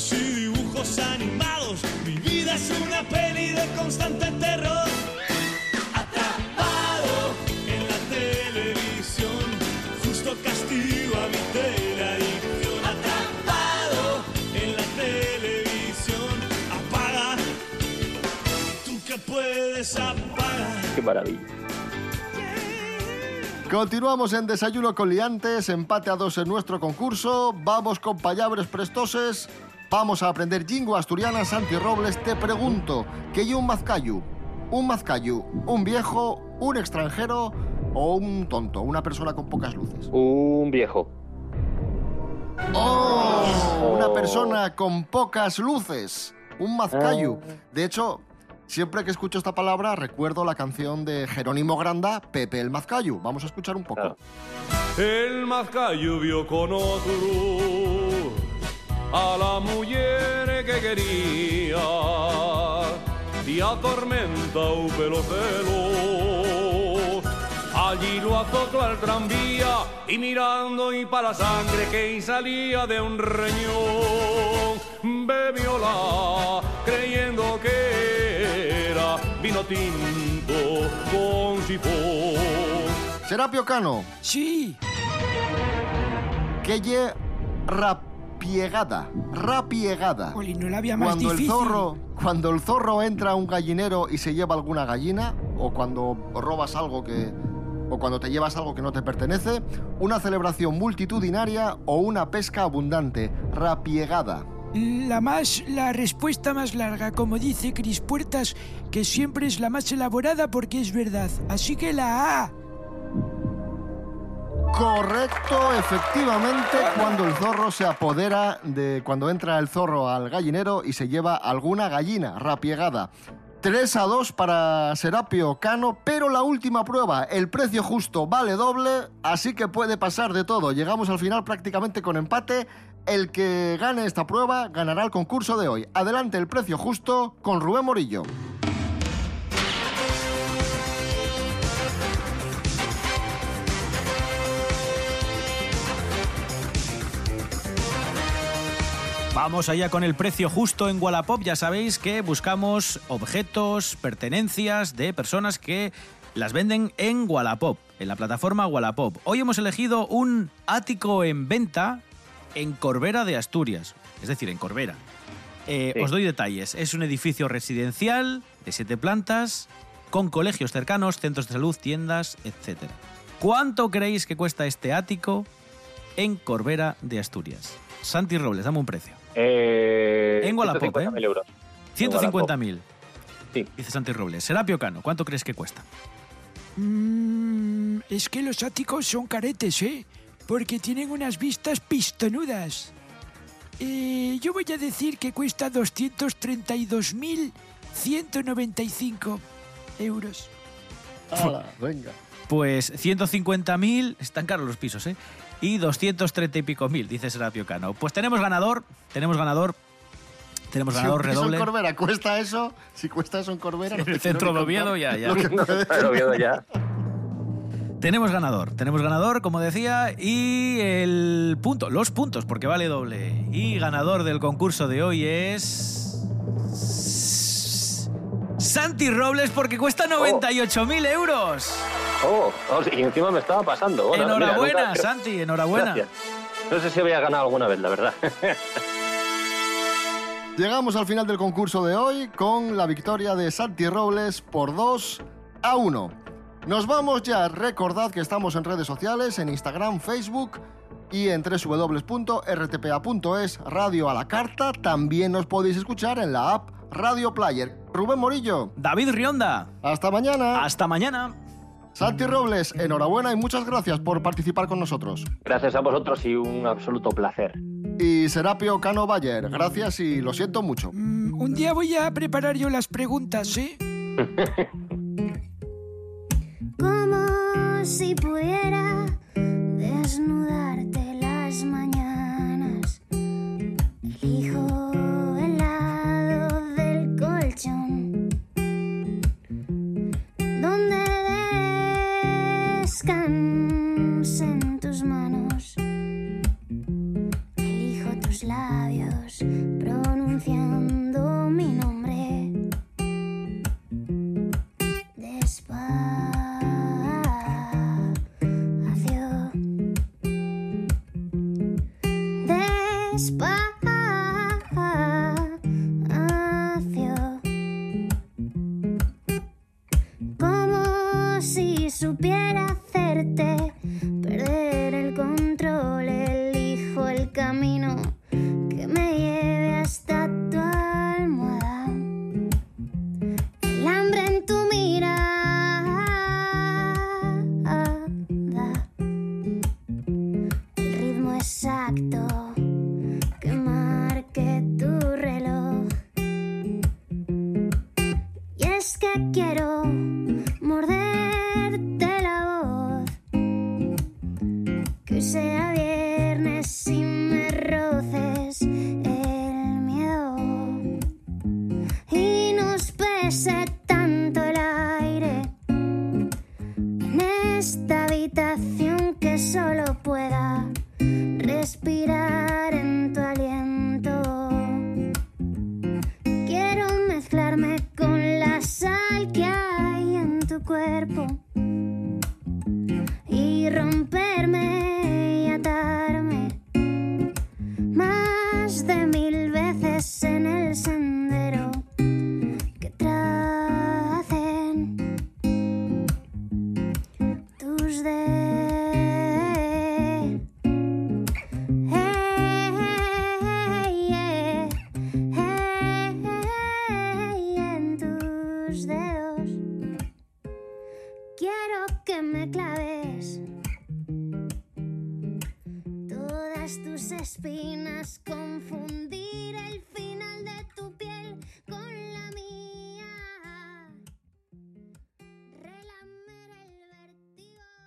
y dibujos animados. Mi vida es una peli de constante terror. Atrapado en la televisión, justo castigo a mi teleadicción. Atrapado en la televisión, apaga, tú que puedes apagar. Qué maravilla. Continuamos en Desayuno con Liantes, empate a dos en nuestro concurso. Vamos con palabras prestoses. Vamos a aprender jingo asturiana. Santi Robles, te pregunto, ¿qué hay un mazcayu? ¿Un mazcayu, un viejo, un extranjero o un tonto, una persona con pocas luces? Un viejo. ¡Oh! Una persona con pocas luces. Un mazcayu. De hecho, siempre que escucho esta palabra recuerdo la canción de Jerónimo Granda, Pepe el Mazcayu. Vamos a escuchar un poco. El mazcayo vio con otro a la mujer que quería y atormenta un pelo pelo. Allí lo azotó al tranvía y mirando y para la sangre que salía de un reñón, bebiola creyendo que era vino tinto con sifón. Serapio Cano. Sí. Que ye rapiegada. Rapiegada. Oli, no la había más Cuando el zorro, cuando el zorro entra a un gallinero y se lleva alguna gallina, o cuando robas algo que. o cuando te llevas algo que no te pertenece, una celebración multitudinaria o una pesca abundante. Rapiegada. La más, la respuesta más larga, como dice Cris Puertas, que siempre es la más elaborada porque es verdad. Así que la A. Correcto, efectivamente, cuando el zorro se apodera de. cuando entra el zorro al gallinero y se lleva alguna gallina rapiegada. 3 a 2 para Serapio Cano, pero la última prueba, el precio justo vale doble, así que puede pasar de todo. Llegamos al final prácticamente con empate. El que gane esta prueba ganará el concurso de hoy. Adelante el precio justo con Rubén Morillo. Vamos allá con el precio justo en Wallapop. Ya sabéis que buscamos objetos, pertenencias de personas que las venden en Wallapop, en la plataforma Wallapop. Hoy hemos elegido un ático en venta en Corbera de Asturias, es decir, en Corbera. Eh, Sí. Os doy detalles. Es un edificio residencial de siete plantas, con colegios cercanos, centros de salud, tiendas, etc. ¿Cuánto creéis que cuesta este ático en Corbera de Asturias? Santi Robles, dame un precio. Eh, En Wallapop, 150.000 euros. 150.000. Dice Santi Robles. Serapio Cano, ¿cuánto crees que cuesta? Mm, es que los áticos son caretes, ¿eh? Porque tienen unas vistas pistonudas. Eh, yo voy a decir que cuesta 232.195 euros. Hala, venga. Pues 150.000, están caros los pisos, ¿eh? Y 230 y pico mil, dice Serapio Cano. Pues tenemos ganador, tenemos ganador, tenemos Si ganador un piso en redoble. Corbera cuesta eso, si cuesta eso en Corbera... no En te el centro de Oviedo ya, ya. Pero Oviedo ya. Tenemos ganador, tenemos ganador, como decía, y el punto, los puntos, porque vale doble. Y ganador del concurso de hoy es. Santi Robles, porque cuesta 98.000 euros. Oh, oh, y encima me estaba pasando. Bueno, mira, enhorabuena, nunca- Santi, enhorabuena. Gracias. No sé si voy a ganar alguna vez, la verdad. Llegamos al final del concurso de hoy con la victoria de Santi Robles por 2 a 1. Nos vamos ya. Recordad que estamos en redes sociales, en Instagram, Facebook y en www.rtpa.es, Radio a la Carta. También nos podéis escuchar en la app Radio Player. Rubén Morillo. David Rionda. Hasta mañana. Hasta mañana. Santi Robles, enhorabuena y muchas gracias por participar con nosotros. Gracias a vosotros y un absoluto placer. Y Serapio Cano Bayer, gracias y lo siento mucho. Mm, Un día voy a preparar yo las preguntas, ¿eh? Como si pudiera desnudarte